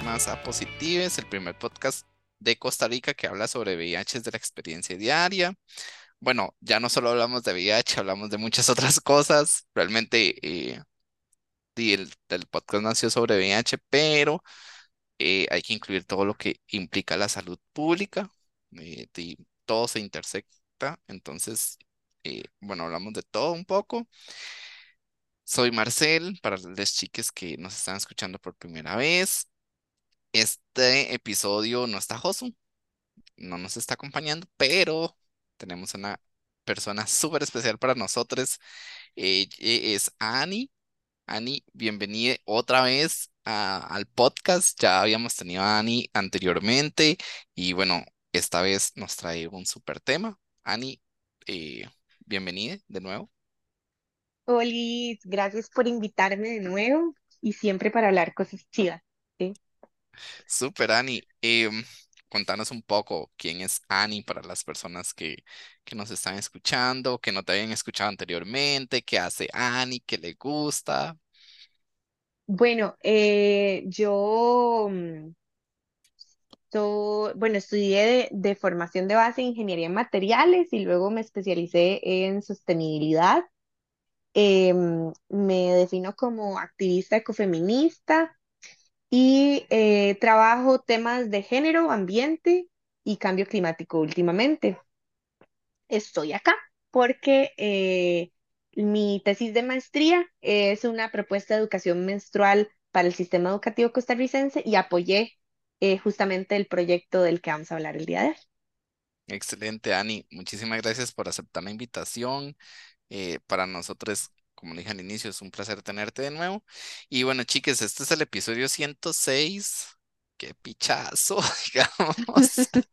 más a el primer podcast de Costa Rica que habla sobre VIH de la experiencia diaria. Bueno, ya no solo hablamos de VIH, hablamos de muchas otras cosas. Realmente eh, el, podcast nació sobre VIH, pero eh, hay que incluir todo lo que implica la salud pública. Eh, y todo se intersecta. Entonces, bueno, hablamos de todo un poco. Soy Marcel, para las chiques que nos están escuchando por primera vez. Este episodio no está Josu, no nos está acompañando, pero tenemos una persona súper especial para nosotros. Ella es Ani. Ani, bienvenida otra vez al podcast. Ya habíamos tenido a Ani anteriormente y bueno, esta vez nos trae un súper tema. Ani, eh, bienvenida de nuevo. Oli, gracias por invitarme de nuevo y siempre para hablar cosas chidas. ¿sí? Super, Ani. Em, contanos un poco quién es Ani para las personas que, que nos están escuchando, que no te habían escuchado anteriormente, qué hace Ani, qué le gusta. Bueno, eh, yo mm, bueno, estudié de, de formación de base en ingeniería en materiales y luego me especialicé en sostenibilidad. Em, me defino como activista ecofeminista y eh, trabajo temas de género, ambiente y cambio climático últimamente. Estoy acá porque eh, mi tesis de maestría es una propuesta de educación menstrual para el sistema educativo costarricense y apoyé eh, justamente el proyecto del que vamos a hablar el día de hoy. Excelente, Ani. Muchísimas gracias por aceptar la invitación. Para nosotros, como dije al inicio, es un placer tenerte de nuevo. Y bueno, chicas, este es el episodio 106. Qué pichazo, digamos.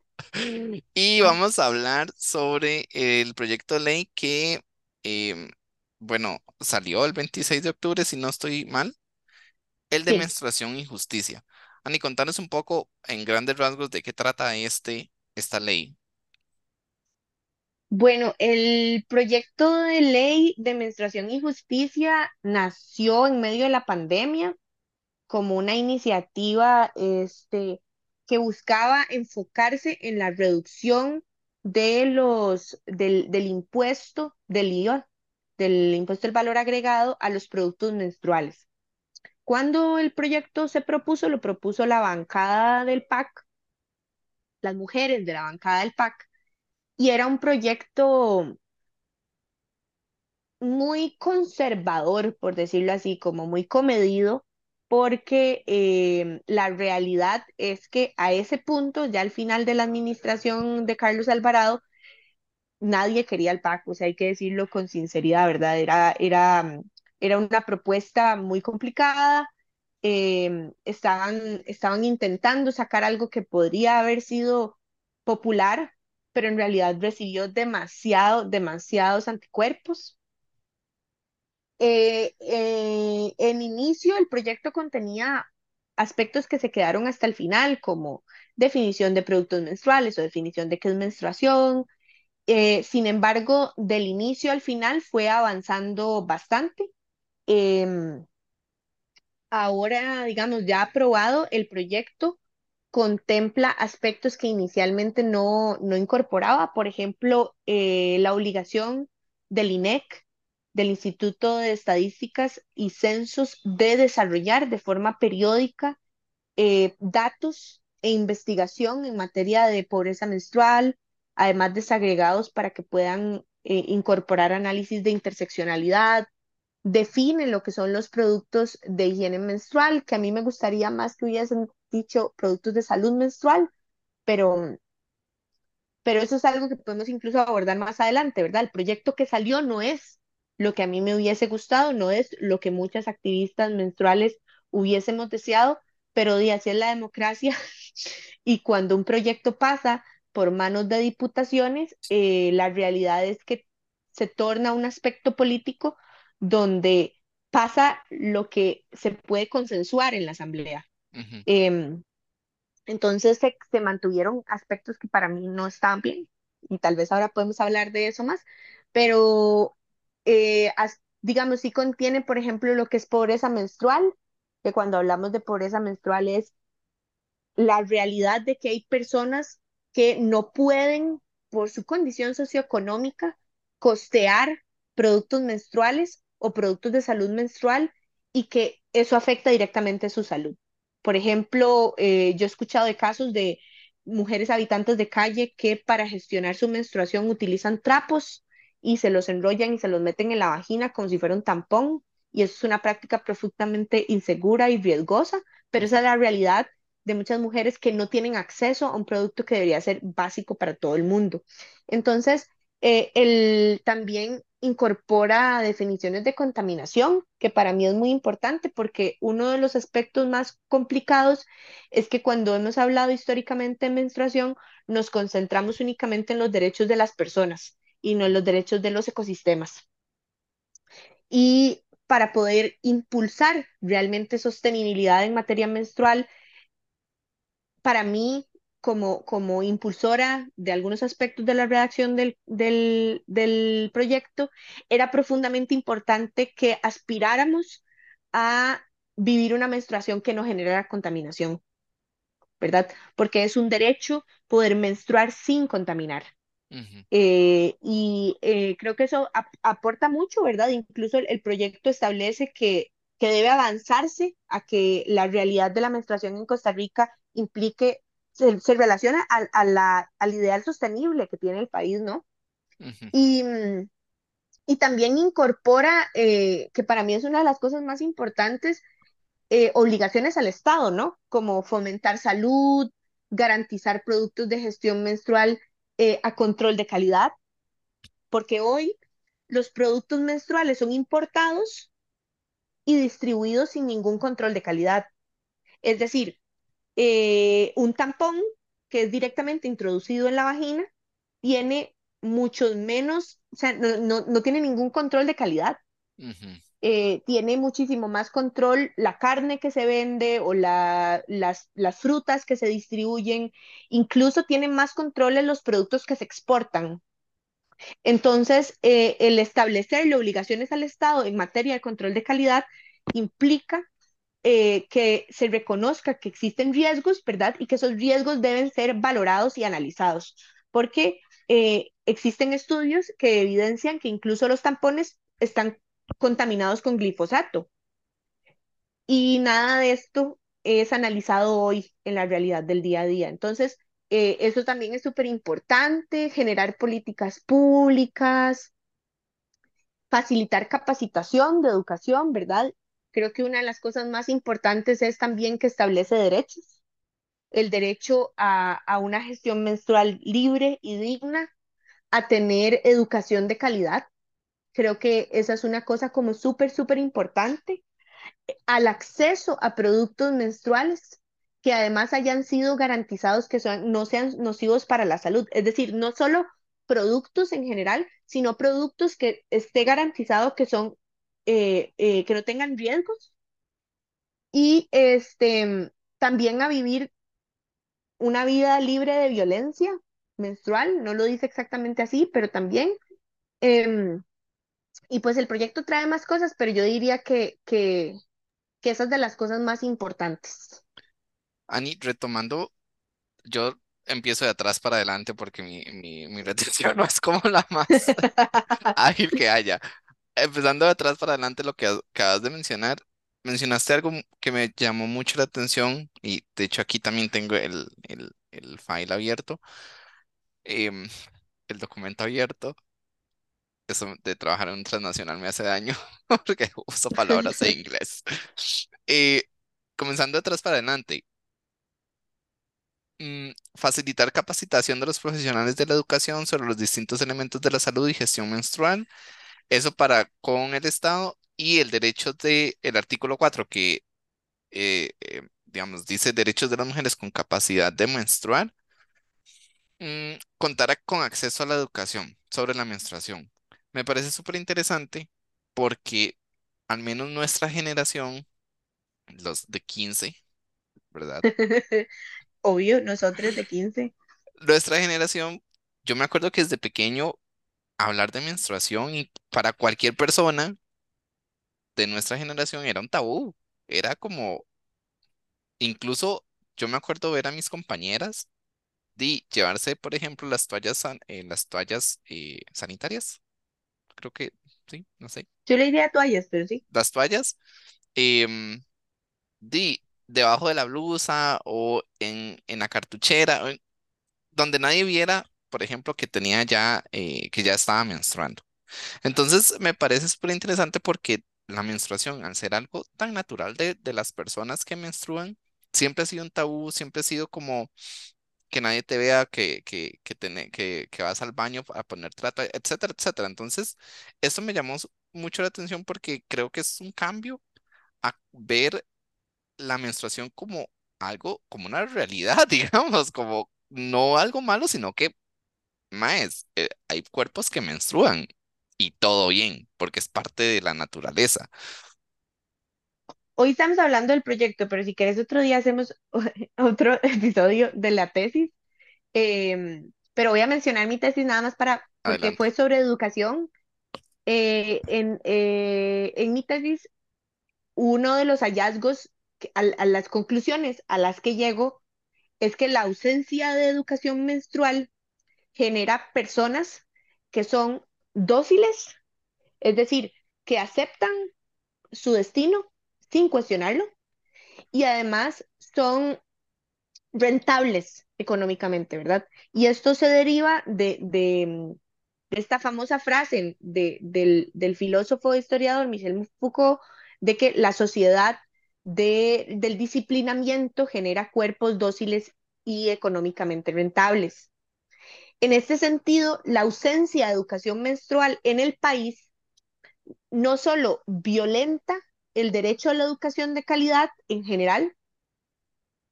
Y vamos a hablar sobre el proyecto de ley que, em, bueno, salió el 26 de octubre, si no estoy mal, el de menstruación y justicia. Ani, contanos un poco en grandes rasgos de qué trata este, esta ley. Bueno, el proyecto de ley de menstruación y justicia nació en medio de la pandemia como una iniciativa este, que buscaba enfocarse en la reducción de los, del, del impuesto del IVA, del impuesto del valor agregado a los productos menstruales. Cuando el proyecto se propuso, lo propuso la bancada del PAC, las mujeres de la bancada del PAC, y era un proyecto muy conservador, por decirlo así, como muy comedido, porque eh, la realidad es que a ese punto, ya al final de la administración de Carlos Alvarado, nadie quería el PAC, o sea, hay que decirlo con sinceridad, ¿verdad? Era, era, era una propuesta muy complicada, em, estaban, estaban intentando sacar algo que podría haber sido popular, pero en realidad recibió demasiado, demasiados anticuerpos. Eh, eh, en inicio el proyecto contenía aspectos que se quedaron hasta el final, como definición de productos menstruales o definición de qué es menstruación. Eh, sin embargo, del inicio al final fue avanzando bastante. Em, ahora, digamos, ya aprobado el proyecto, contempla aspectos que inicialmente no, no incorporaba, por ejemplo, eh, la obligación del INEC, del Instituto de Estadísticas y Censos, de desarrollar de forma periódica eh, datos e investigación en materia de pobreza menstrual, además desagregados para que puedan eh, incorporar análisis de interseccionalidad, define lo que son los productos de higiene menstrual, que a mí me gustaría más que hubiesen dicho productos de salud menstrual, pero, pero eso es algo que podemos incluso abordar más adelante, ¿verdad? El proyecto que salió no es lo que a mí me hubiese gustado, no es lo que muchas activistas menstruales hubiésemos deseado, pero de así es la democracia y cuando un proyecto pasa por manos de diputaciones, eh, la realidad es que se torna un aspecto político donde pasa lo que se puede consensuar en la asamblea. Em, entonces se, mantuvieron aspectos que para mí no estaban bien y tal vez ahora podemos hablar de eso más, pero eh, digamos, sí contiene, por ejemplo, lo que es pobreza menstrual, que cuando hablamos de pobreza menstrual es la realidad de que hay personas que no pueden, por su condición socioeconómica, costear productos menstruales o productos de salud menstrual y que eso afecta directamente su salud. Por ejemplo, eh, yo he escuchado de casos de mujeres habitantes de calle que para gestionar su menstruación utilizan trapos y se los enrollan y se los meten en la vagina como si fuera un tampón. Y eso es una práctica profundamente insegura y riesgosa, pero esa es la realidad de muchas mujeres que no tienen acceso a un producto que debería ser básico para todo el mundo. Entonces, eh, el, también incorpora definiciones de contaminación, que para mí es muy importante porque uno de los aspectos más complicados es que cuando hemos hablado históricamente de menstruación, nos concentramos únicamente en los derechos de las personas y no en los derechos de los ecosistemas. Y para poder impulsar realmente sostenibilidad en materia menstrual, para mí como, como impulsora de algunos aspectos de la redacción del, del, del proyecto, era profundamente importante que aspiráramos a vivir una menstruación que no generara contaminación, ¿verdad? Porque es un derecho poder menstruar sin contaminar. Eh, y eh, creo que eso aporta mucho, ¿verdad? Incluso el, el, proyecto establece que, que debe avanzarse a que la realidad de la menstruación en Costa Rica implique se, relaciona al ideal sostenible que tiene el país, ¿no? y, y, también incorpora, eh, que para mí es una de las cosas más importantes, eh, obligaciones al Estado, ¿no? Como fomentar salud, garantizar productos de gestión menstrual eh, a control de calidad, porque hoy los productos menstruales son importados y distribuidos sin ningún control de calidad. Es decir, eh, un tampón que es directamente introducido en la vagina tiene muchos menos, o sea, no, no, tiene ningún control de calidad. Eh, tiene muchísimo más control la carne que se vende o la, las, las, frutas que se distribuyen, incluso tienen más control en los productos que se exportan. Entonces, eh, el establecerle obligaciones al Estado en materia de control de calidad implica eh, que se reconozca que existen riesgos, ¿verdad? Y que esos riesgos deben ser valorados y analizados, porque eh, existen estudios que evidencian que incluso los tampones están contaminados con glifosato. Y nada de esto es analizado hoy en la realidad del día a día. Entonces, eh, eso también es súper importante, generar políticas públicas, facilitar capacitación de educación, ¿verdad? Creo que una de las cosas más importantes es también que establece derechos, el derecho a, a una gestión menstrual libre y digna, a tener educación de calidad. Creo que esa es una cosa como súper, súper importante. Al acceso a productos menstruales que además hayan sido garantizados que son, no sean nocivos para la salud. Es decir, no solo productos en general, sino productos que esté garantizado que son eh, eh, que no tengan riesgos y este, también a vivir una vida libre de violencia menstrual, no lo dice exactamente así, pero también. Em, y pues el proyecto trae más cosas, pero yo diría que, que, que esas de las cosas más importantes. Ani, retomando, yo empiezo de atrás para adelante porque mi, mi, mi retención no es como la más ágil que haya empezando de atrás para adelante lo que acabas de mencionar, mencionaste algo que me llamó mucho la atención y de hecho aquí también tengo el, el, el file abierto, em, el documento abierto. Eso de trabajar en un transnacional me hace daño porque uso palabras en inglés. Eh, comenzando de atrás para adelante, mm, facilitar capacitación de los profesionales de la educación sobre los distintos elementos de la salud y gestión menstrual eso para con el Estado y el derecho del el artículo 4 que, eh, eh, digamos, dice derechos de las mujeres con capacidad de menstruar, mm, contará con acceso a la educación sobre la menstruación. Me parece súper interesante porque al menos nuestra generación, los de 15, ¿verdad? Obvio, nosotros de 15. Nuestra generación, yo me acuerdo que desde pequeño hablar de menstruación y para cualquier persona de nuestra generación era un tabú. Era como, incluso yo me acuerdo ver a mis compañeras de llevarse, por ejemplo, las toallas, san- eh, las toallas eh, sanitarias, creo que sí, no sé, Yo le diría toallas, pero sí. las toallas, em, di debajo de la blusa o en, en la cartuchera, donde nadie viera, por ejemplo, que tenía ya, eh, que ya estaba menstruando. Entonces, me parece súper interesante porque la menstruación, al ser algo tan natural de, de las personas que menstruan, siempre ha sido un tabú, siempre ha sido como que nadie te vea que, que, que, tene- que, que vas al baño a poner trata, etcétera, etcétera. Entonces, esto me llamó mucho la atención porque creo que es un cambio a ver la menstruación como algo, como una realidad, digamos, como no algo malo, sino que, más, hay cuerpos que menstruan y todo bien, porque es parte de la naturaleza. Hoy estamos hablando del proyecto, pero si quieres otro día hacemos otro episodio de la tesis. Em, pero voy a mencionar mi tesis nada más para, porque Adelante. fue sobre educación. Eh, en, eh, en mi tesis, uno de los hallazgos, a, a las conclusiones a las que llego, es que la ausencia de educación menstrual genera personas que son dóciles, es decir, que aceptan su destino sin cuestionarlo y además son rentables económicamente, ¿verdad? Y esto se deriva de, de, esta famosa frase de, del, del filósofo e historiador Michel Foucault, de que la sociedad de, del disciplinamiento genera cuerpos dóciles y económicamente rentables. En este sentido, la ausencia de educación menstrual en el país no solo violenta el derecho a la educación de calidad en general,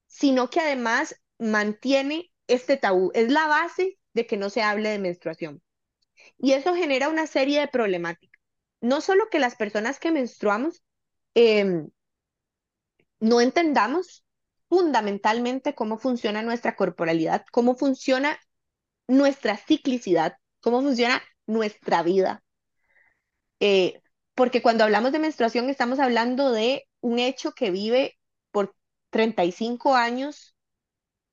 sino que además mantiene este tabú. Es la base de que no se hable de menstruación. Y eso genera una serie de problemáticas. No solo que las personas que menstruamos eh, no entendamos fundamentalmente cómo funciona nuestra corporalidad, cómo funciona nuestra ciclicidad, cómo funciona nuestra vida. Eh, porque cuando hablamos de menstruación estamos hablando de un hecho que vive por 35 años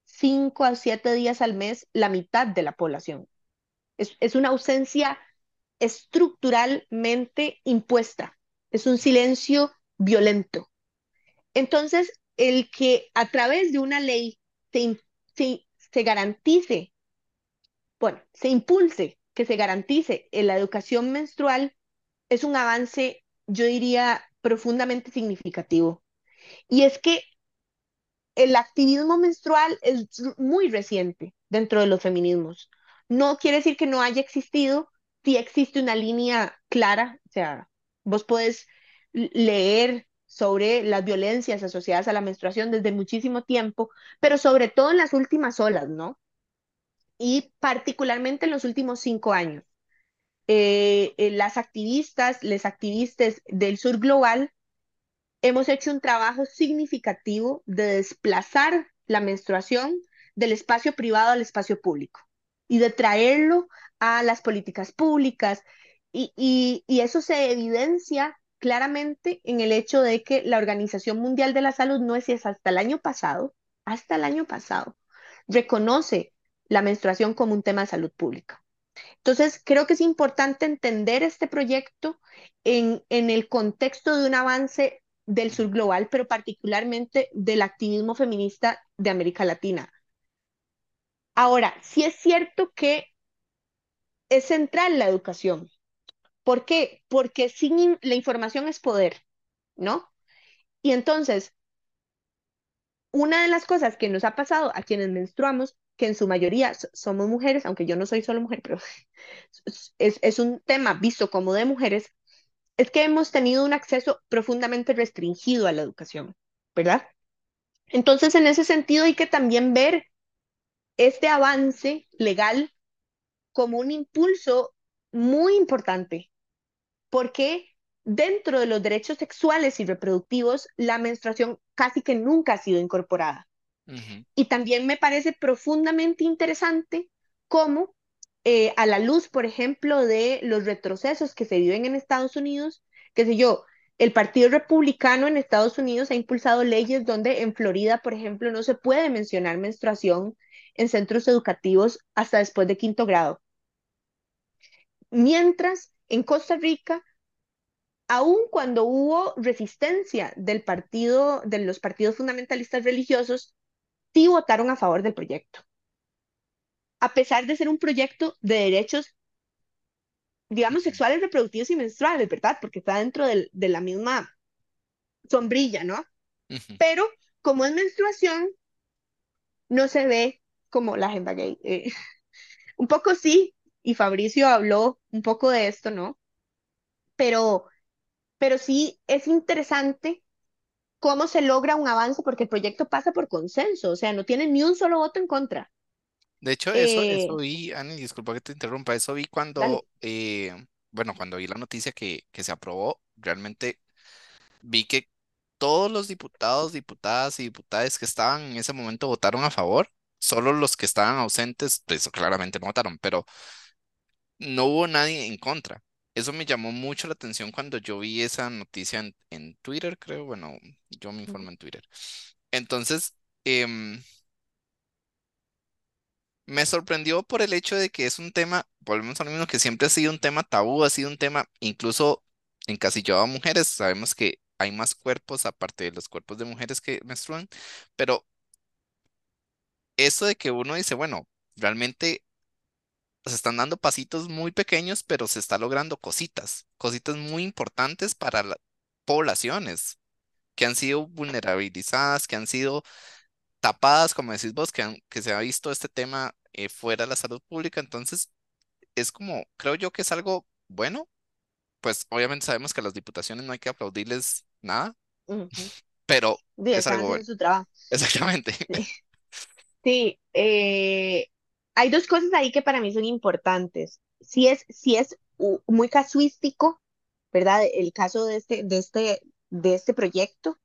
5 a 7 días al mes la mitad de la población. Es, es una ausencia estructuralmente impuesta, es un silencio violento. Entonces, el que a través de una ley se, se, se garantice, bueno, se impulse que se garantice en la educación menstrual es un avance, yo diría, profundamente significativo. Y es que el activismo menstrual es muy reciente dentro de los feminismos. No quiere decir que no haya existido, sí existe una línea clara, o sea, vos podés leer sobre las violencias asociadas a la menstruación desde muchísimo tiempo, pero sobre todo en las últimas olas, ¿no? Y particularmente en los últimos cinco años. Eh, eh, las activistas, les activistas del sur global hemos hecho un trabajo significativo de desplazar la menstruación del espacio privado al espacio público y de traerlo a las políticas públicas. Y, y, y eso se evidencia claramente en el hecho de que la Organización Mundial de la Salud no es hasta el año pasado, hasta el año pasado, reconoce la menstruación como un tema de salud pública. Entonces, creo que es importante entender este proyecto en, en el contexto de un avance del sur global, pero particularmente del activismo feminista de América Latina. Ahora, sí es cierto que es central la educación. ¿Por qué? Porque sin la información es poder, ¿no? Y entonces, una de las cosas que nos ha pasado a quienes menstruamos, que en su mayoría somos mujeres, aunque yo no soy solo mujer, pero es, un tema visto como de mujeres, es que hemos tenido un acceso profundamente restringido a la educación, ¿verdad? Entonces, en ese sentido, hay que también ver este avance legal como un impulso muy importante, porque dentro de los derechos sexuales y reproductivos, la menstruación casi que nunca ha sido incorporada. Y también me parece profundamente interesante cómo, eh, a la luz, por ejemplo, de los retrocesos que se viven en Estados Unidos, qué sé yo, el Partido Republicano en Estados Unidos ha impulsado leyes donde en Florida, por ejemplo, no se puede mencionar menstruación en centros educativos hasta después de quinto grado. Mientras en Costa Rica, aun cuando hubo resistencia del partido, de los partidos fundamentalistas religiosos, sí votaron a favor del proyecto. A pesar de ser un proyecto de derechos, digamos, sexuales, reproductivos y menstruales, ¿verdad? Porque está dentro del, de la misma sombrilla, ¿no? Pero como es menstruación, no se ve como la agenda gay. Eh, un poco sí, y Fabricio habló un poco de esto, ¿no? Pero, pero sí es interesante cómo se logra un avance porque el proyecto pasa por consenso, o sea, no tiene ni un solo voto en contra. De hecho, eso, eso Eh, vi, Ani, disculpa que te interrumpa, eso vi cuando, eh, bueno, cuando vi la noticia que, que se aprobó, realmente vi que todos los diputados, diputadas y diputadas que estaban en ese momento votaron a favor, solo los que estaban ausentes, pues claramente no votaron, pero no hubo nadie en contra. Eso me llamó mucho la atención cuando yo vi esa noticia en, en Twitter, creo, bueno, yo me informo en Twitter. Entonces, em, me sorprendió por el hecho de que es un tema, volvemos a lo mismo, que siempre ha sido un tema tabú, ha sido un tema incluso encasillado a mujeres. Sabemos que hay más cuerpos aparte de los cuerpos de mujeres que menstruan, pero eso de que uno dice, bueno, realmente se están dando pasitos muy pequeños, pero se está logrando cositas, cositas muy importantes para las poblaciones que han sido vulnerabilizadas, que han sido tapadas, como decís vos, que, han- que se ha visto este tema eh, fuera de la salud pública. Entonces, es como, creo yo que es algo bueno, pues obviamente sabemos que a las diputaciones no hay que aplaudirles nada, pero es algo bueno, su trabajo. exactamente. Sí, sí eh, hay dos cosas ahí que para mí son importantes. Si es, si es muy casuístico, ¿verdad? El caso de este, de este, de este proyecto.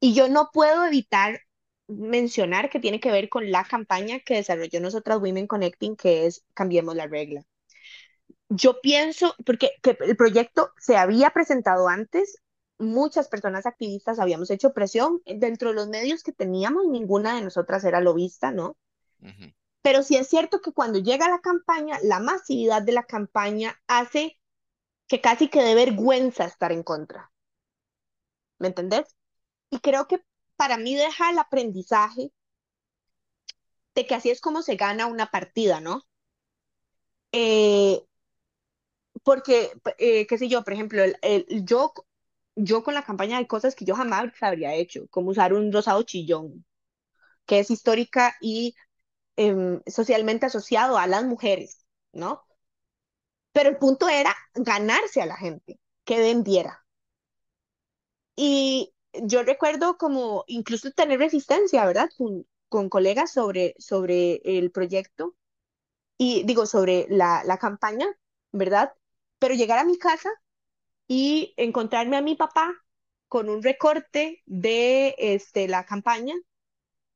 Y yo no puedo evitar mencionar que tiene que ver con la campaña que desarrolló nosotras Women Connecting, que es Cambiemos la regla. Yo pienso, porque que el proyecto se había presentado antes, muchas personas activistas habíamos hecho presión dentro de los medios que teníamos, ninguna de nosotras era lobista, ¿no? Ujú, Pero sí es cierto que cuando llega la campaña, la masividad de la campaña hace que casi que dé vergüenza estar en contra, ¿me entendés? Y creo que para mí deja el aprendizaje de que así es como se gana una partida, ¿no? Eh, porque, eh, qué sé yo, por ejemplo, yo, yo con la campaña hay cosas que yo jamás habría hecho, como usar un rosado chillón, que es histórica y em, socialmente asociado a las mujeres, ¿no? Pero el punto era ganarse a la gente, que vendiera. Y yo recuerdo como incluso tener resistencia, ¿verdad? Con, con colegas sobre, sobre el proyecto y digo, sobre la, la campaña, ¿verdad? Pero llegar a mi casa y encontrarme a mi papá con un recorte de este, la campaña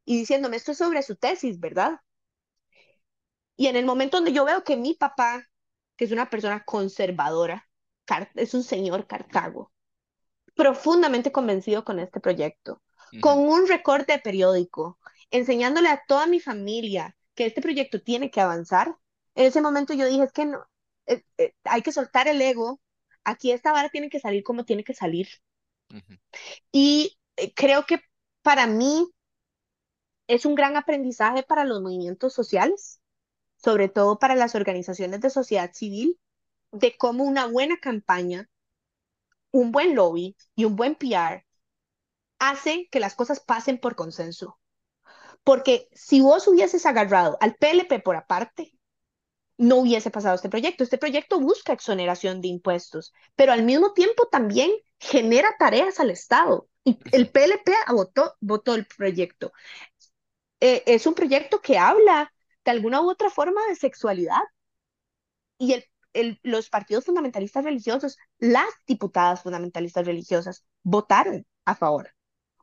y diciéndome esto es sobre su tesis, ¿verdad? Y en el momento donde yo veo que mi papá, que es una persona conservadora, es un señor Cartago, profundamente convencido con este proyecto, con ujú, un recorte de periódico, enseñándole a toda mi familia que este proyecto tiene que avanzar, en ese momento yo dije, es que no, eh, eh, hay que soltar el ego, aquí esta vara tiene que salir como tiene que salir. ujú, Y eh, creo que para mí es un gran aprendizaje para los movimientos sociales, sobre todo para las organizaciones de sociedad civil, de cómo una buena campaña, un buen lobby y un buen PR hace que las cosas pasen por consenso. Porque si vos hubieses agarrado al PLP por aparte, no hubiese pasado este proyecto. Este proyecto busca exoneración de impuestos, pero al mismo tiempo también genera tareas al Estado. Y el PLP votó, votó el proyecto. Eh, es un proyecto que habla de alguna u otra forma de sexualidad y el, el, los partidos fundamentalistas religiosos, las diputadas fundamentalistas religiosas, votaron a favor.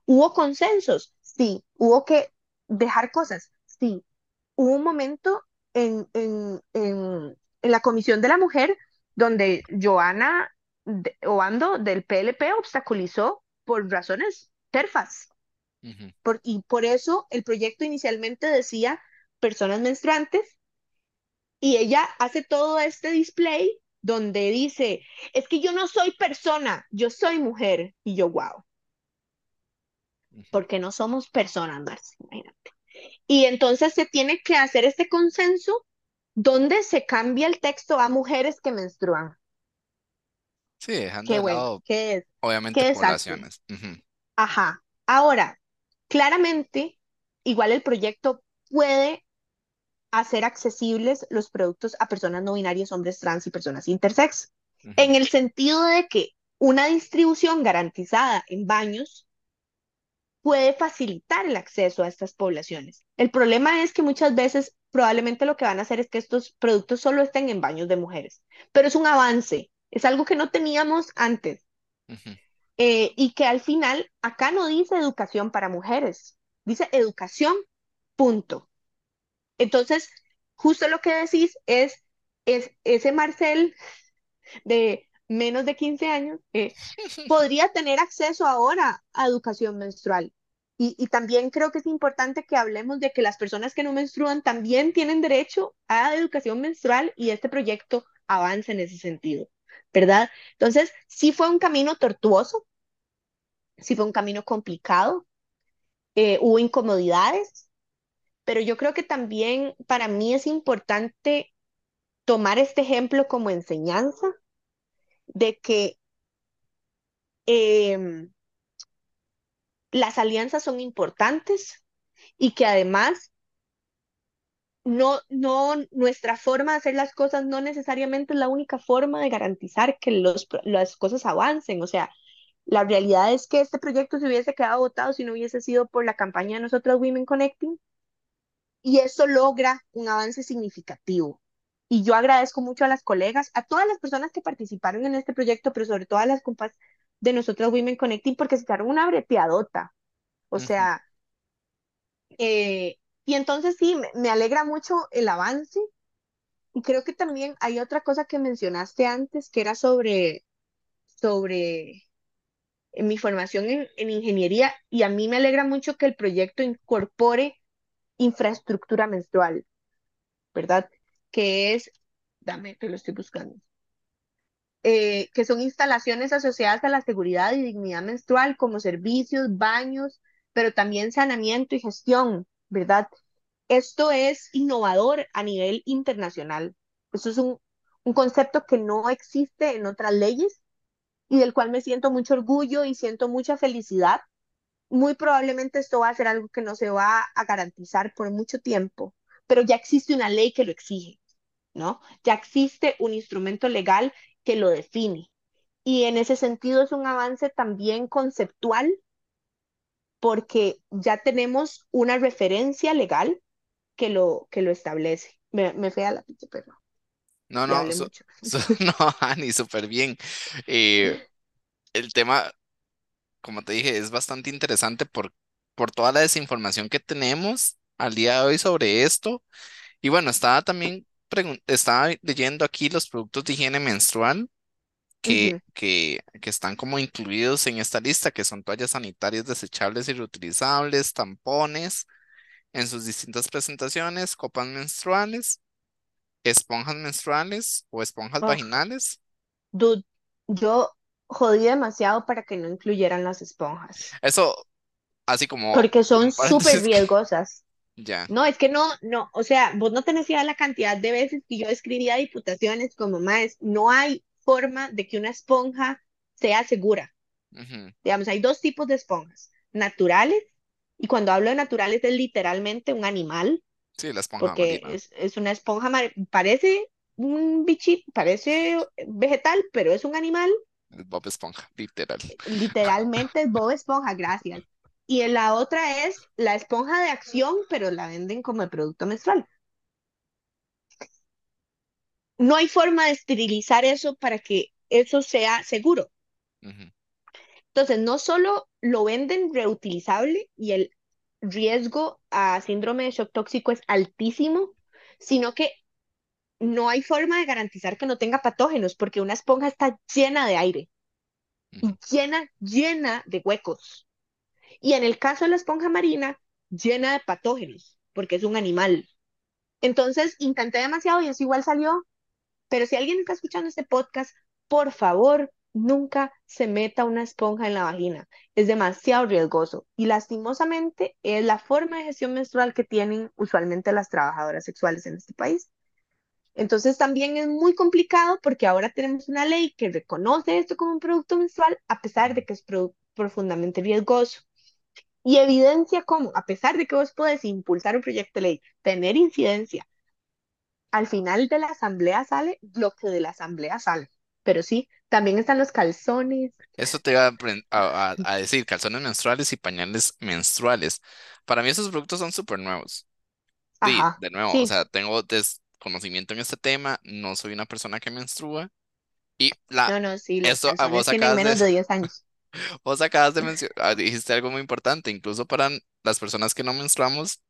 ¿Hubo consensos? Sí. ¿Hubo que dejar cosas? Sí. Hubo un momento en, en, en, en la Comisión de la Mujer donde Joana de- Obando del PLP obstaculizó por razones terfas. ujú, Por- y por eso el proyecto inicialmente decía personas menstruantes y ella hace todo este display donde dice, es que yo no soy persona, yo soy mujer. Y yo, wow, porque no somos personas, Marce, imagínate. Y entonces se tiene que hacer este consenso donde se cambia el texto a mujeres que menstruan. Sí, dejando Qué de bueno, lado, qué es, obviamente, qué poblaciones. Ajá. Ahora, claramente, igual el proyecto puede hacer accesibles los productos a personas no binarias, hombres trans y personas intersex, en el sentido de que una distribución garantizada en baños puede facilitar el acceso a estas poblaciones. El problema es que muchas veces probablemente lo que van a hacer es que estos productos solo estén en baños de mujeres, pero es un avance, es algo que no teníamos antes eh, y que al final acá no dice educación para mujeres, dice educación, punto. Entonces, justo lo que decís es, es ese Marcel de menos de 15 años eh, podría tener acceso ahora a educación menstrual. Y, y también creo que es importante que hablemos de que las personas que no menstruan también tienen derecho a educación menstrual y este proyecto avanza en ese sentido, ¿verdad? Entonces, sí fue un camino tortuoso, sí fue un camino complicado, eh, hubo incomodidades, pero yo creo que también para mí es importante tomar este ejemplo como enseñanza de que em, las alianzas son importantes y que además no, no, nuestra forma de hacer las cosas no necesariamente es la única forma de garantizar que los, las cosas avancen. O sea, la realidad es que este proyecto se hubiese quedado votado si no hubiese sido por la campaña de nosotras Women Connecting y eso logra un avance significativo. Y yo agradezco mucho a las colegas, a todas las personas que participaron en este proyecto, pero sobre todo a las compas de nosotras Women Connecting porque se echaron una breteadota. O sea, eh, y entonces sí, me, me alegra mucho el avance. Y creo que también hay otra cosa que mencionaste antes, que era sobre, sobre eh, mi formación en, en ingeniería. Y a mí me alegra mucho que el proyecto incorpore infraestructura menstrual, ¿verdad? Que es, dame que lo estoy buscando, eh, que son instalaciones asociadas a la seguridad y dignidad menstrual, como servicios, baños, pero también saneamiento y gestión, ¿verdad? Esto es innovador a nivel internacional. Esto es un, un concepto que no existe en otras leyes y del cual me siento mucho orgullo y siento mucha felicidad. Muy probablemente esto va a ser algo que no se va a garantizar por mucho tiempo, pero ya existe una ley que lo exige, ¿no? Ya existe un instrumento legal que lo define. Y en ese sentido es un avance también conceptual porque ya tenemos una referencia legal que lo, que lo establece. Me, me fui a la pinche perro, No, no, su- no, Ani, súper bien. Eh, el tema, como te dije, es bastante interesante por, por toda la desinformación que tenemos al día de hoy sobre esto. Y bueno, estaba también estaba leyendo aquí los productos de higiene menstrual que, que, que están como incluidos en esta lista, que son toallas sanitarias desechables y reutilizables, tampones en sus distintas presentaciones, copas menstruales, esponjas menstruales o esponjas vaginales. dude, yo jodí demasiado para que no incluyeran las esponjas, Eso, así como, porque son súper riesgosas. ya. No, es que no, no, o sea, vos no tenés idea de la cantidad de veces que yo escribía a diputaciones como más, no hay forma de que una esponja sea segura. ujú, Digamos, hay dos tipos de esponjas, naturales, y cuando hablo de naturales es literalmente un animal, Sí, la esponja porque es, es una esponja, parece un bichito, parece vegetal, pero es un animal, Bob Esponja, literal. literalmente es Bob Esponja, gracias. Y en la otra es la esponja de acción, pero la venden como el producto menstrual. No hay forma de esterilizar eso para que eso sea seguro. Entonces, no solo lo venden reutilizable y el riesgo a síndrome de shock tóxico es altísimo, sino que no hay forma de garantizar que no tenga patógenos porque una esponja está llena de aire y llena, llena de huecos. Y en el caso de la esponja marina, llena de patógenos porque es un animal. Entonces, intenté demasiado y eso igual salió. Pero si alguien está escuchando este podcast, por favor, nunca se meta una esponja en la vagina. Es demasiado riesgoso y lastimosamente es la forma de gestión menstrual que tienen usualmente las trabajadoras sexuales en este país. Entonces también es muy complicado porque ahora tenemos una ley que reconoce esto como un producto menstrual a pesar de que es profundamente riesgoso. Y evidencia cómo, a pesar de que vos podés impulsar un proyecto de ley, tener incidencia, al final de la asamblea sale lo que de la asamblea sale. Pero sí, también están los calzones. Eso te iba a, a, decir, calzones menstruales y pañales menstruales. Para mí esos productos son súper nuevos. Sí, de nuevo, o sea, tengo desconocimiento en este tema, no soy una persona que menstrua. Y la, no, no, sí, eso a vos tienen menos de 10 años. Vos acabas de mencionar, ah, dijiste algo muy importante, incluso para las personas que no menstruamos,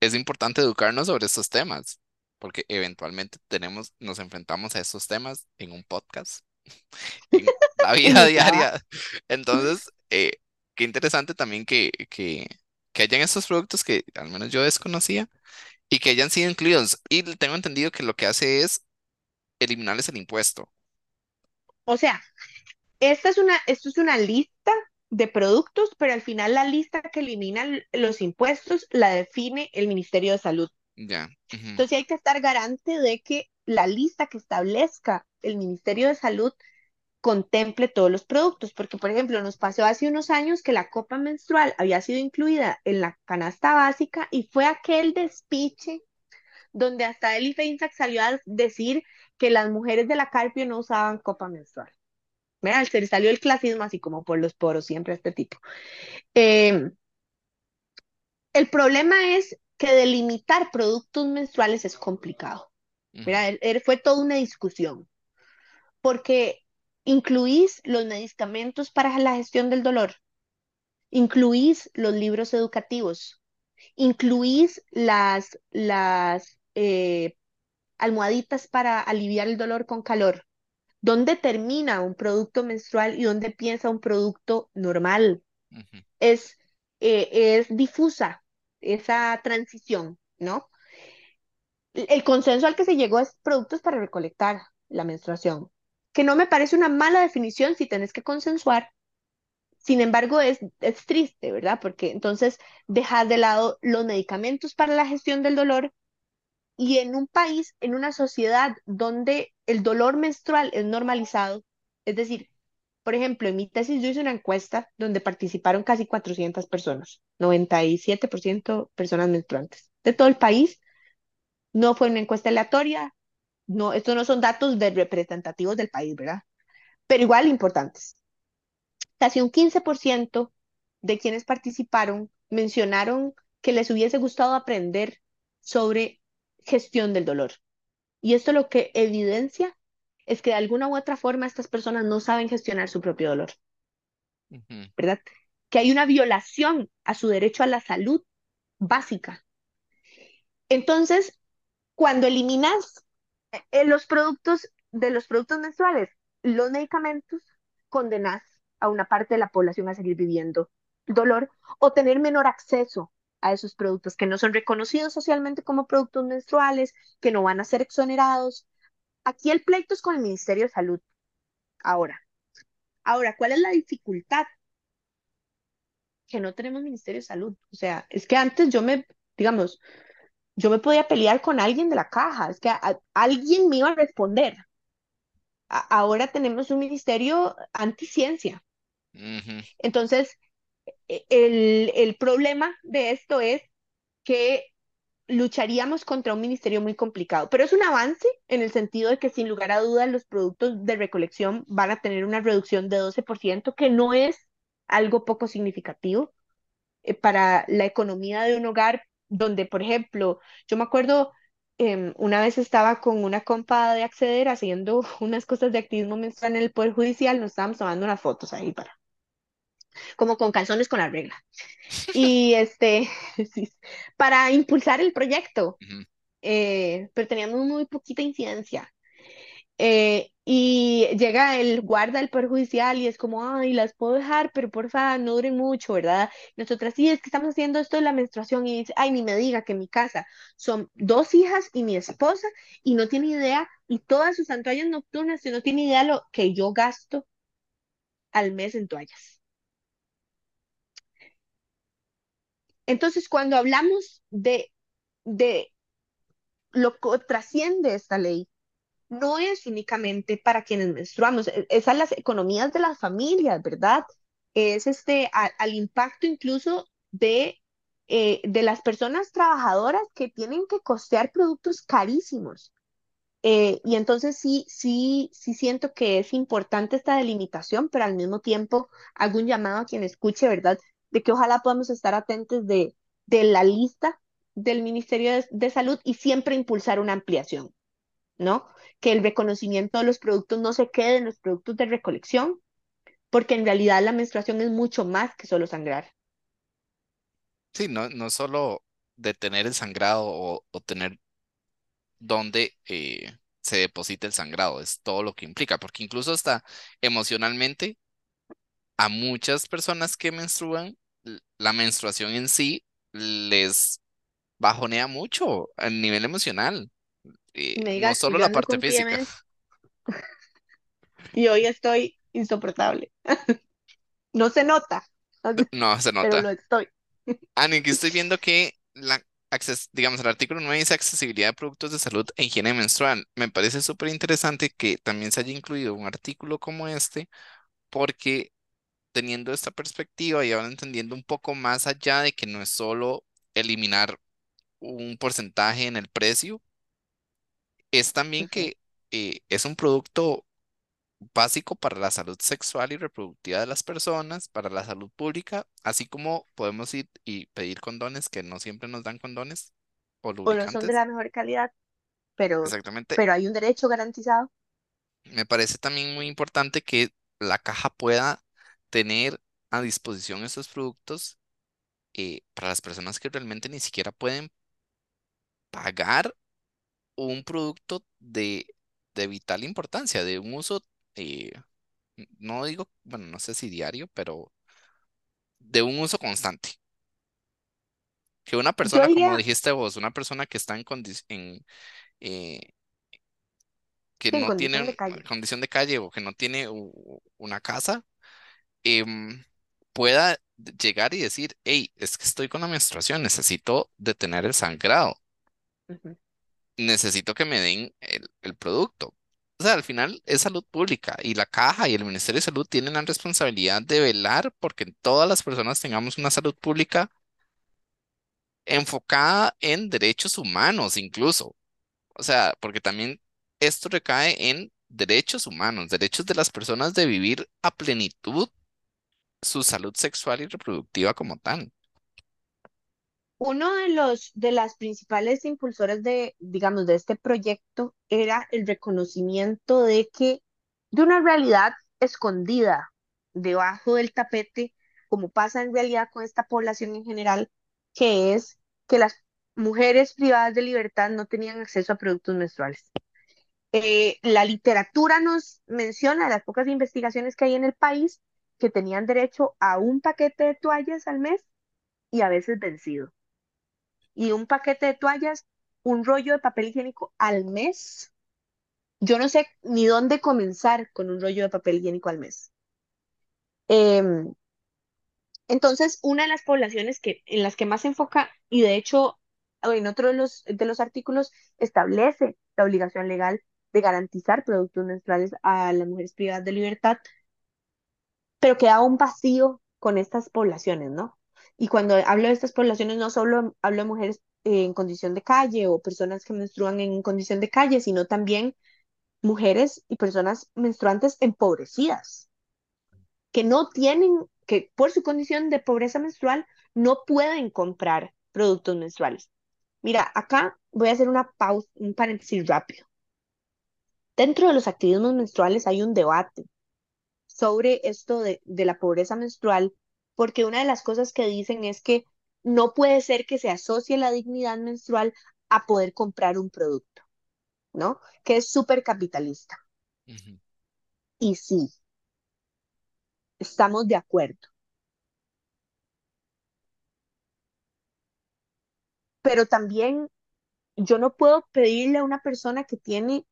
es importante educarnos sobre estos temas, porque eventualmente tenemos, nos enfrentamos a estos temas en un podcast, en la vida diaria. Entonces, eh, qué interesante también que, que, que hayan estos productos que al menos yo desconocía y que hayan sido incluidos. Y tengo entendido que lo que hace es eliminarles el impuesto. O sea, esta es una, esto es una lista de productos, pero al final la lista que elimina los impuestos la define el Ministerio de Salud. Ya. Entonces hay que estar garante de que la lista que establezca el Ministerio de Salud contemple todos los productos, porque por ejemplo nos pasó hace unos años que la copa menstrual había sido incluida en la canasta básica y fue aquel despiche donde hasta Eli Feinsack salió a decir que las mujeres de la Carpio no usaban copa menstrual. Mira, se le salió el clasismo así como por los poros, siempre este tipo. Em, el problema es que delimitar productos menstruales es complicado. Mira, fue toda una discusión, porque incluís los medicamentos para la gestión del dolor, incluís los libros educativos, incluís las, las eh, almohaditas para aliviar el dolor con calor, ¿Dónde termina un producto menstrual y dónde piensa un producto normal? es, eh, es difusa esa transición, ¿no? El consenso al que se llegó es productos para recolectar la menstruación, que no me parece una mala definición si tenés que consensuar. Sin embargo, es, es triste, ¿verdad? Porque entonces dejas de lado los medicamentos para la gestión del dolor y en un país, en una sociedad donde el dolor menstrual es normalizado, es decir, por ejemplo, en mi tesis yo hice una encuesta donde participaron casi 400 personas, 97% personas menstruantes de todo el país. No fue una encuesta aleatoria, no, estos no son datos de representativos del país, ¿verdad? Pero igual importantes. Casi un 15% de quienes participaron mencionaron que les hubiese gustado aprender sobre gestión del dolor. Y esto lo que evidencia es que de alguna u otra forma estas personas no saben gestionar su propio dolor. ¿Verdad? Que hay una violación a su derecho a la salud básica. Entonces, cuando eliminas eh, los productos de los productos menstruales, los medicamentos, condenas a una parte de la población a seguir viviendo dolor o tener menor acceso a esos productos que no son reconocidos socialmente como productos menstruales, que no van a ser exonerados. Aquí el pleito es con el Ministerio de Salud. Ahora, ahora, ¿cuál es la dificultad? Que no tenemos Ministerio de Salud. O sea, es que antes yo me, digamos, yo me podía pelear con alguien de la caja, es que alguien me iba a responder. ahora tenemos un ministerio anticiencia. Entonces, e, el, el problema de esto es que lucharíamos contra un ministerio muy complicado, pero es un avance en el sentido de que sin lugar a dudas los productos de recolección van a tener una reducción de 12%, que no es algo poco significativo eh, para la economía de un hogar donde, por ejemplo, yo me acuerdo, em, una vez estaba con una compa de acceder haciendo unas cosas de activismo menstrual en el Poder Judicial, nos estábamos tomando unas fotos ahí para como con calzones con la regla. Y este, para impulsar el proyecto. eh, pero teníamos muy poquita incidencia. Eh, y llega el guarda del perjudicial y es como, ay, las puedo dejar, pero porfa, no duren mucho, ¿verdad? Nosotras sí, es que estamos haciendo esto de la menstruación y dice, ay, ni me diga que mi casa son dos hijas y mi esposa y no tiene idea, y todas sus toallas nocturnas y no tiene idea lo que yo gasto al mes en toallas. Entonces, cuando hablamos de, de lo que trasciende esta ley, no es únicamente para quienes menstruamos, e, es a las economías de las familias, ¿verdad? Es este, al impacto incluso de, eh, de las personas trabajadoras que tienen que costear productos carísimos. Eh, y entonces sí, sí, sí siento que es importante esta delimitación, pero al mismo tiempo hago un llamado a quien escuche, ¿verdad? De que ojalá podamos estar atentos de, de la lista del Ministerio de, de Salud y siempre impulsar una ampliación, ¿no? Que el reconocimiento de los productos no se quede en los productos de recolección, porque en realidad la menstruación es mucho más que solo sangrar. Sí, no, no solo detener el sangrado o, o tener donde eh, se deposita el sangrado, es todo lo que implica, porque incluso hasta emocionalmente a muchas personas que menstruan, la menstruación en sí les bajonea mucho a nivel emocional, Y me no solo la parte física. Y hoy estoy insoportable. No se nota, No, se pero nota. lo estoy. Ani, que estoy viendo que la acces- digamos, el artículo 9 dice accesibilidad de productos de salud e higiene menstrual. Me parece súper interesante que también se haya incluido un artículo como este, porque teniendo esta perspectiva y ahora entendiendo un poco más allá de que no es solo eliminar un porcentaje en el precio, es también que eh, es un producto básico para la salud sexual y reproductiva de las personas, para la salud pública, así como podemos ir y pedir condones que no siempre nos dan condones o O no son de lubricantes. la mejor calidad, pero, Exactamente. pero hay un derecho garantizado. Me parece también muy importante que la caja pueda tener a disposición estos productos eh, para las personas que realmente ni siquiera pueden pagar un producto de, de vital importancia, de un uso, eh, no digo, bueno, no sé si diario, pero de un uso constante. Que una persona, como diría, dijiste vos, una persona que está en, condi- en eh, que sí, no condición de tiene calle. condición de calle o que no tiene una casa, em, pueda llegar y decir, hey, es que estoy con la menstruación, necesito detener el sangrado, Ujú. Necesito que me den el, el producto. O sea, al final es salud pública y la caja y el Ministerio de Salud tienen la responsabilidad de velar porque todas las personas tengamos una salud pública enfocada en derechos humanos incluso. O sea, porque también esto recae en derechos humanos, derechos de las personas de vivir a plenitud su salud sexual y reproductiva como tal. Uno de los de las principales impulsoras de, digamos, de este proyecto era el reconocimiento de que de una realidad escondida debajo del tapete, como pasa en realidad con esta población en general, que es que las mujeres privadas de libertad no tenían acceso a productos menstruales. Eh, la literatura nos menciona, las pocas investigaciones que hay en el país, que tenían derecho a un paquete de toallas al mes y a veces vencido. Y un paquete de toallas, un rollo de papel higiénico al mes. Yo no sé ni dónde comenzar con un rollo de papel higiénico al mes. Em, entonces, una de las poblaciones que, en las que más se enfoca, y de hecho, en otro de los, de los artículos establece la obligación legal de garantizar productos menstruales a las mujeres privadas de libertad, pero queda un vacío con estas poblaciones, ¿no? Y cuando hablo de estas poblaciones, no solo hablo de mujeres en condición de calle o personas que menstruan en condición de calle, sino también mujeres y personas menstruantes empobrecidas, que no tienen, que por su condición de pobreza menstrual no pueden comprar productos menstruales. Mira, acá voy a hacer una pausa, un paréntesis rápido. Dentro de los activismos menstruales hay un debate sobre esto de, de la pobreza menstrual, porque una de las cosas que dicen es que no puede ser que se asocie la dignidad menstrual a poder comprar un producto, ¿no? Que es súper capitalista. Y sí, estamos de acuerdo. Pero también yo no puedo pedirle a una persona que tiene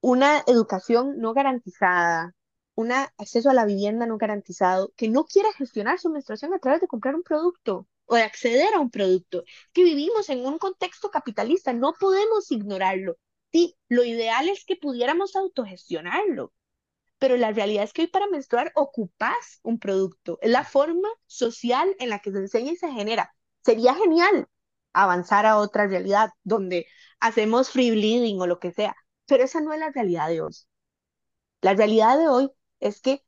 una educación no garantizada, un acceso a la vivienda no garantizado, que no quiera gestionar su menstruación a través de comprar un producto o de acceder a un producto. Que vivimos en un contexto capitalista, no podemos ignorarlo. Sí, lo ideal es que pudiéramos autogestionarlo, pero la realidad es que hoy para menstruar ocupas un producto. Es la forma social en la que se enseña y se genera. Sería genial avanzar a otra realidad donde hacemos free bleeding o lo que sea, pero esa no es la realidad de hoy. La realidad de hoy es que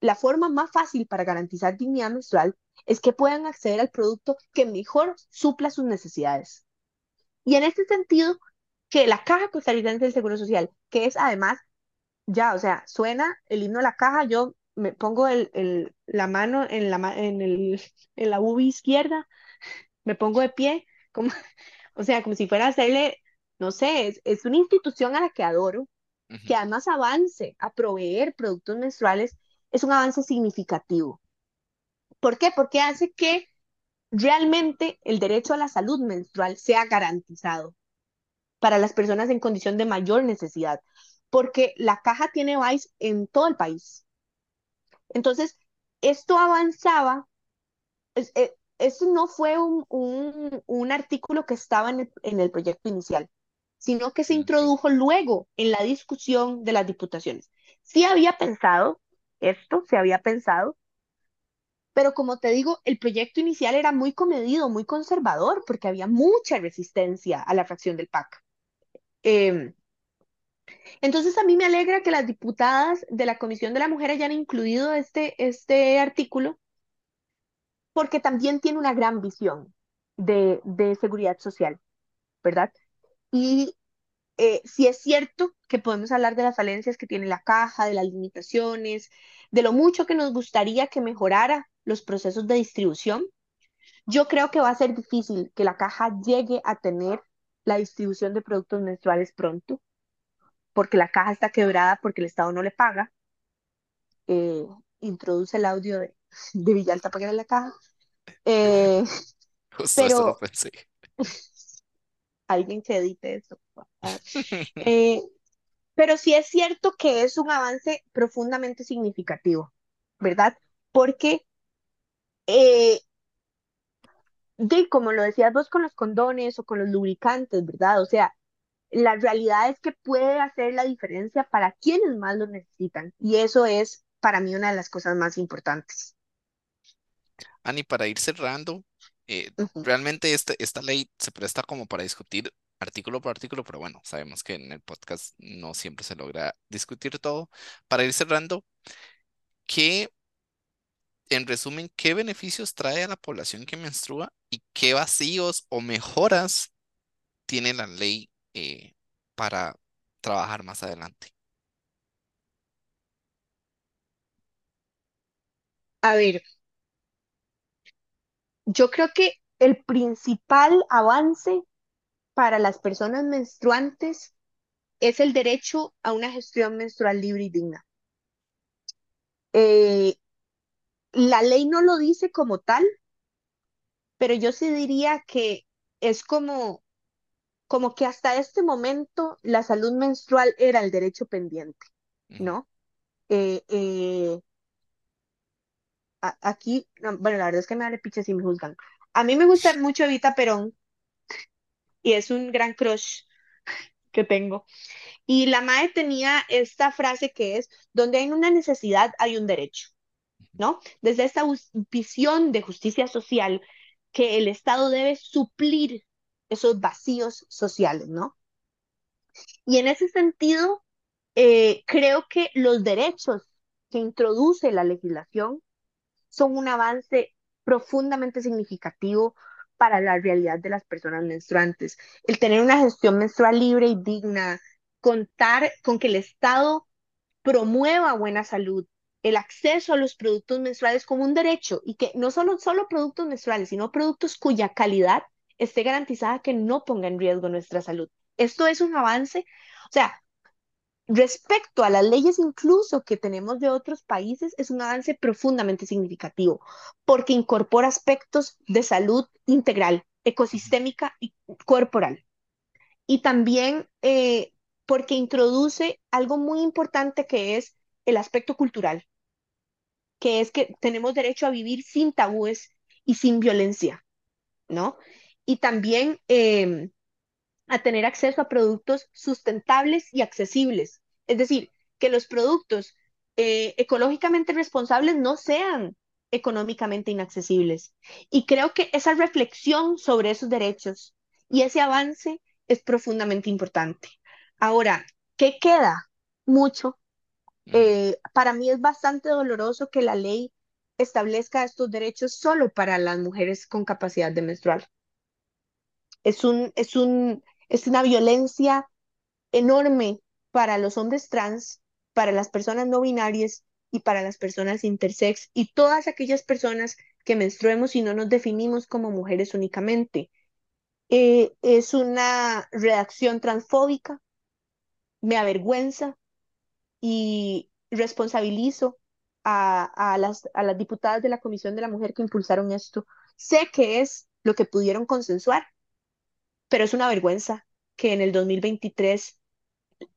la forma más fácil para garantizar dignidad menstrual es que puedan acceder al producto que mejor supla sus necesidades. Y en este sentido, que la Caja Costarricense del Seguro Social, que es además, ya, o sea, suena el himno de la caja, yo me pongo el, la mano en la, en en la uvi izquierda, me pongo de pie, como, o sea, como si fuera a hacerle, no sé, es, es una institución a la que adoro, que además avance a proveer productos menstruales, es un avance significativo. ¿Por qué? Porque hace que realmente el derecho a la salud menstrual sea garantizado para las personas en condición de mayor necesidad, porque la caja tiene VICE en todo el país. Entonces, esto avanzaba, eh, esto no fue un, un, un artículo que estaba en el, en el proyecto inicial, sino que se introdujo luego en la discusión de las diputaciones. Sí había pensado esto, se había pensado, pero como te digo, el proyecto inicial era muy comedido, muy conservador, porque había mucha resistencia a la fracción del PAC. Eh, entonces, a mí me alegra que las diputadas de la Comisión de la Mujer hayan incluido este, este artículo, porque también tiene una gran visión de, de seguridad social, ¿verdad? Y eh, sí es cierto que podemos hablar de las falencias que tiene la caja, de las limitaciones, de lo mucho que nos gustaría que mejorara los procesos de distribución. Yo creo que va a ser difícil que la caja llegue a tener la distribución de productos menstruales pronto, porque la caja está quebrada porque el Estado no le paga. Eh, introduce el audio de, de Villalta para que la caja. Eh, Justo eso lo pero pensé. alguien que edite eso. Eh, pero sí es cierto que es un avance profundamente significativo, ¿verdad? Porque, eh, de, como lo decías vos con los condones o con los lubricantes, ¿verdad? O sea, la realidad es que puede hacer la diferencia para quienes más lo necesitan. Y eso es para mí una de las cosas más importantes. Ani, para ir cerrando, eh, realmente este, esta ley se presta como para discutir artículo por artículo, pero bueno, sabemos que en el podcast no siempre se logra discutir todo. Para ir cerrando, ¿qué, en resumen, qué beneficios trae a la población que menstrua y qué vacíos o mejoras tiene la ley eh, para trabajar más adelante? A ver, yo creo que el principal avance para las personas menstruantes es el derecho a una gestión menstrual libre y digna. Eh, la ley no lo dice como tal, pero yo sí diría que es como, como que hasta este momento la salud menstrual era el derecho pendiente. ¿no? Eh, eh, a- aquí, no, bueno, la verdad es que me vale si me juzgan. A mí me gusta mucho Evita Perón y es un gran crush que tengo. Y la MAE tenía esta frase que es, donde hay una necesidad hay un derecho. ¿no? Desde esta visión de justicia social que el Estado debe suplir esos vacíos sociales, ¿no? Y en ese sentido, eh, creo que los derechos que introduce la legislación son un avance profundamente significativo para la realidad de las personas menstruantes. El tener una gestión menstrual libre y digna, contar con que el Estado promueva buena salud, el acceso a los productos menstruales como un derecho y que no solo, solo productos menstruales, sino productos cuya calidad esté garantizada que no ponga en riesgo nuestra salud. Esto es un avance, o sea, respecto a las leyes incluso que tenemos de otros países, es un avance profundamente significativo porque incorpora aspectos de salud integral, ecosistémica y corporal. Y también eh, porque introduce algo muy importante que es el aspecto cultural, que es que tenemos derecho a vivir sin tabúes y sin violencia, ¿no? Y también em, a tener acceso a productos sustentables y accesibles. Es decir, que los productos eh, ecológicamente responsables no sean económicamente inaccesibles. Y creo que esa reflexión sobre esos derechos y ese avance es profundamente importante. Ahora, ¿qué queda? Mucho. Eh, para mí es bastante doloroso que la ley establezca estos derechos solo para las mujeres con capacidad de menstruar. Es, un, es, un, es una violencia enorme para los hombres trans, para las personas no binarias y para las personas intersex y todas aquellas personas que menstruemos y no nos definimos como mujeres únicamente. Eh, es una reacción transfóbica, me avergüenza y responsabilizo a, las, a las diputadas de la Comisión de la Mujer que impulsaron esto. Sé que es lo que pudieron consensuar, pero es una vergüenza que en el 2023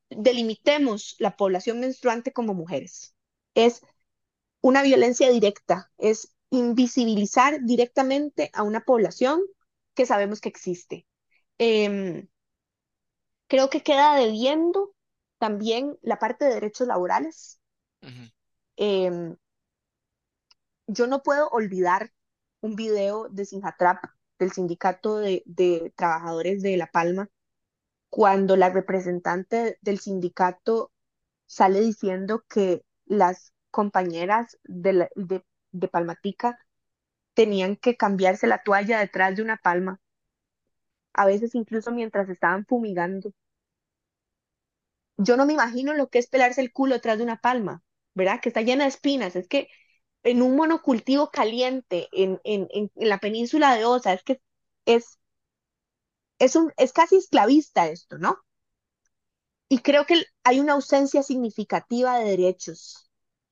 delimitemos la población menstruante como mujeres. Es una violencia directa, es invisibilizar directamente a una población que sabemos que existe. Em, creo que queda debiendo también la parte de derechos laborales. Em, yo no puedo olvidar un video de Sinjatrap, del sindicato de, de trabajadores de La Palma, cuando la representante del sindicato sale diciendo que las compañeras de, de, de Palmatica tenían que cambiarse la toalla detrás de una palma, a veces incluso mientras estaban fumigando. Yo no me imagino lo que es pelarse el culo detrás de una palma, ¿verdad? Que está llena de espinas. Es que en un monocultivo caliente en, en, en la península de Osa, es que es es, un, es casi esclavista esto, ¿no? Y creo que hay una ausencia significativa de derechos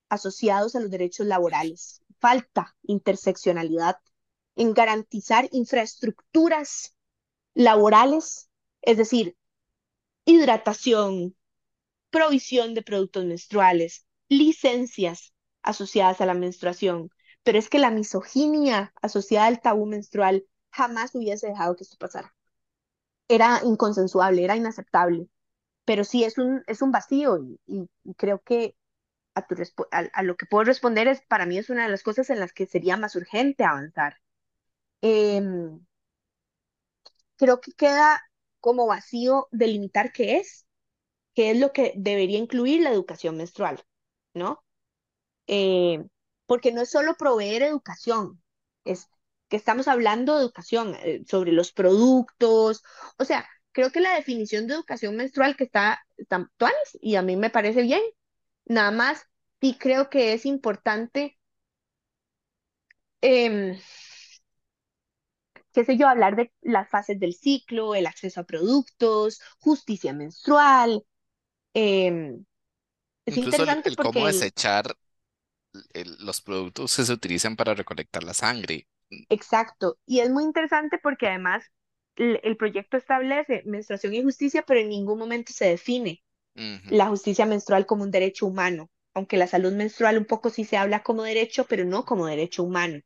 asociados a los derechos laborales. Falta interseccionalidad en garantizar infraestructuras laborales, es decir, hidratación, provisión de productos menstruales, licencias asociadas a la menstruación. Pero es que la misoginia asociada al tabú menstrual jamás hubiese dejado que esto pasara era inconsensuable, era inaceptable. Pero sí es un, es un vacío y, creo que a, lo que puedo responder es, para mí es una de las cosas en las que sería más urgente avanzar. Em, creo que queda como vacío delimitar qué es, qué es lo que debería incluir la educación menstrual, ¿no? Eh, porque no es solo proveer educación, es que estamos hablando de educación, eh, sobre los productos, o sea, creo que la definición de educación menstrual que está, está y a mí me parece bien, nada más, y creo que es importante, em, qué sé yo, hablar de las fases del ciclo, el acceso a productos, justicia menstrual. Em, es Incluso el, interesante el porque cómo desechar el- los productos que se utilizan para recolectar la sangre. Exacto, y es muy interesante porque además el, el proyecto establece menstruación y justicia, pero en ningún momento se define la justicia menstrual como un derecho humano, aunque la salud menstrual un poco sí se habla como derecho, pero no como derecho humano.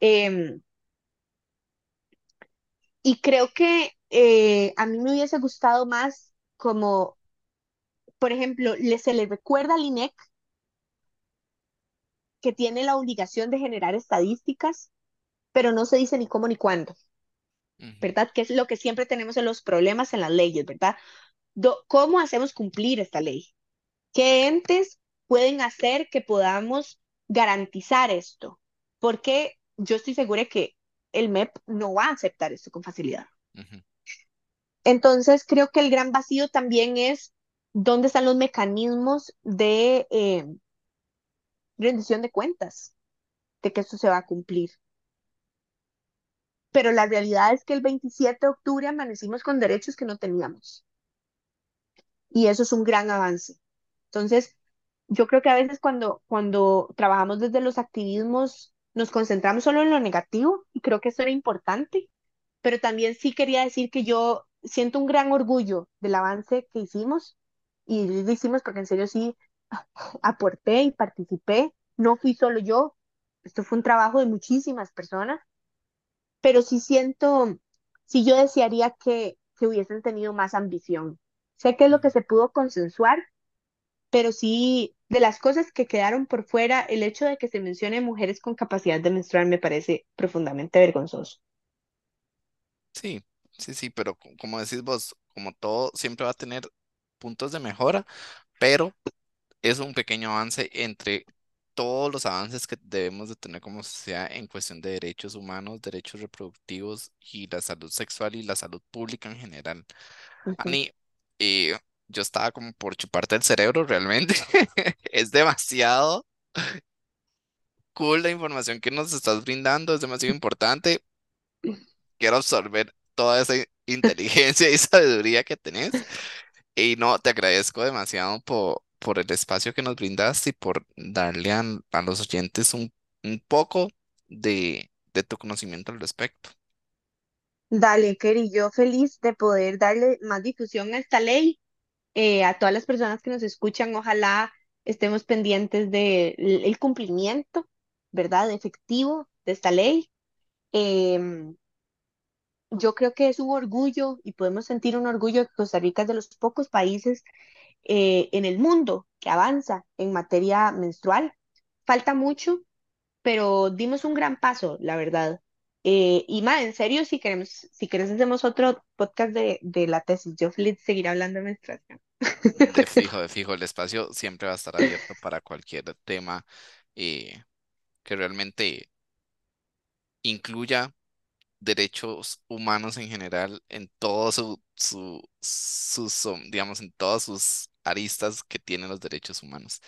Em, y creo que eh, a mí me hubiese gustado más como, por ejemplo, le, se le recuerda al INEC que tiene la obligación de generar estadísticas, pero no se dice ni cómo ni cuándo. ¿verdad? Que es lo que siempre tenemos en los problemas en las leyes, ¿verdad? ¿Cómo hacemos cumplir esta ley? ¿Qué entes pueden hacer que podamos garantizar esto? Porque yo estoy segura que el MEP no va a aceptar esto con facilidad. Entonces, creo que el gran vacío también es dónde están los mecanismos de eh, rendición de cuentas, de que esto se va a cumplir. pero la realidad es que el 27 de octubre amanecimos con derechos que no teníamos. Y eso es un gran avance. Entonces, yo creo que a veces cuando, cuando trabajamos desde los activismos nos concentramos solo en lo negativo y creo que eso era importante, pero también sí quería decir que yo siento un gran orgullo del avance que hicimos y lo hicimos porque en serio sí aporté y participé, no fui solo yo, esto fue un trabajo de muchísimas personas, pero sí siento, sí yo desearía que, que hubiesen tenido más ambición. Sé que es lo que se pudo consensuar, pero sí, de las cosas que quedaron por fuera, el hecho de que se mencione mujeres con capacidad de menstruar me parece profundamente vergonzoso. Sí, sí, sí, pero co- como decís vos, como todo siempre va a tener puntos de mejora, pero es un pequeño avance entre todos los avances que debemos de tener como sociedad en cuestión de derechos humanos, derechos reproductivos y la salud sexual y la salud pública en general. Ujú. Ani, eh, yo estaba como por chuparte el cerebro realmente. Es demasiado cool la información que nos estás brindando, es demasiado importante. Quiero absorber toda esa inteligencia y sabiduría que tenés. Y no, te agradezco demasiado por, por el espacio que nos brindaste y por darle a, a los oyentes un, un poco de, de tu conocimiento al respecto. Dale, Kerry, yo feliz de poder darle más difusión a esta ley. Eh, a todas las personas que nos escuchan, ojalá estemos pendientes del cumplimiento, ¿verdad?, efectivo de esta ley. Em, yo creo que es un orgullo y podemos sentir un orgullo de que Costa Rica es de los pocos países eh, en el mundo que avanza en materia menstrual. Falta mucho, pero dimos un gran paso, la verdad. Eh, y más, en serio, si queremos, si querés hacemos otro podcast de, de la tesis. Yo feliz de seguir hablando de menstruación. De fijo, de fijo, el espacio siempre va a estar abierto para cualquier tema eh, que realmente incluya derechos humanos en general en todo su, su, sus, son- digamos, en todas sus aristas que tienen los derechos humanos.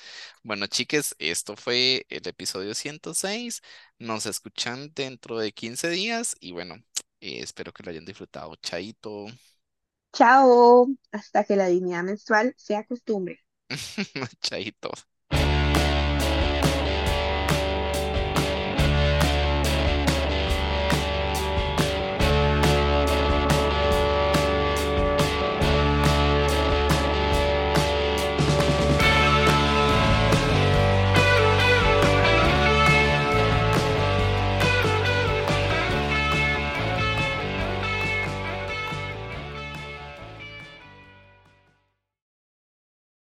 Bueno, chiques, esto fue el episodio 106. Nos escuchan dentro de 15 días y bueno, eh, espero que lo hayan disfrutado. Chaito. Chao, hasta que la dignidad menstrual sea costumbre. Chaito.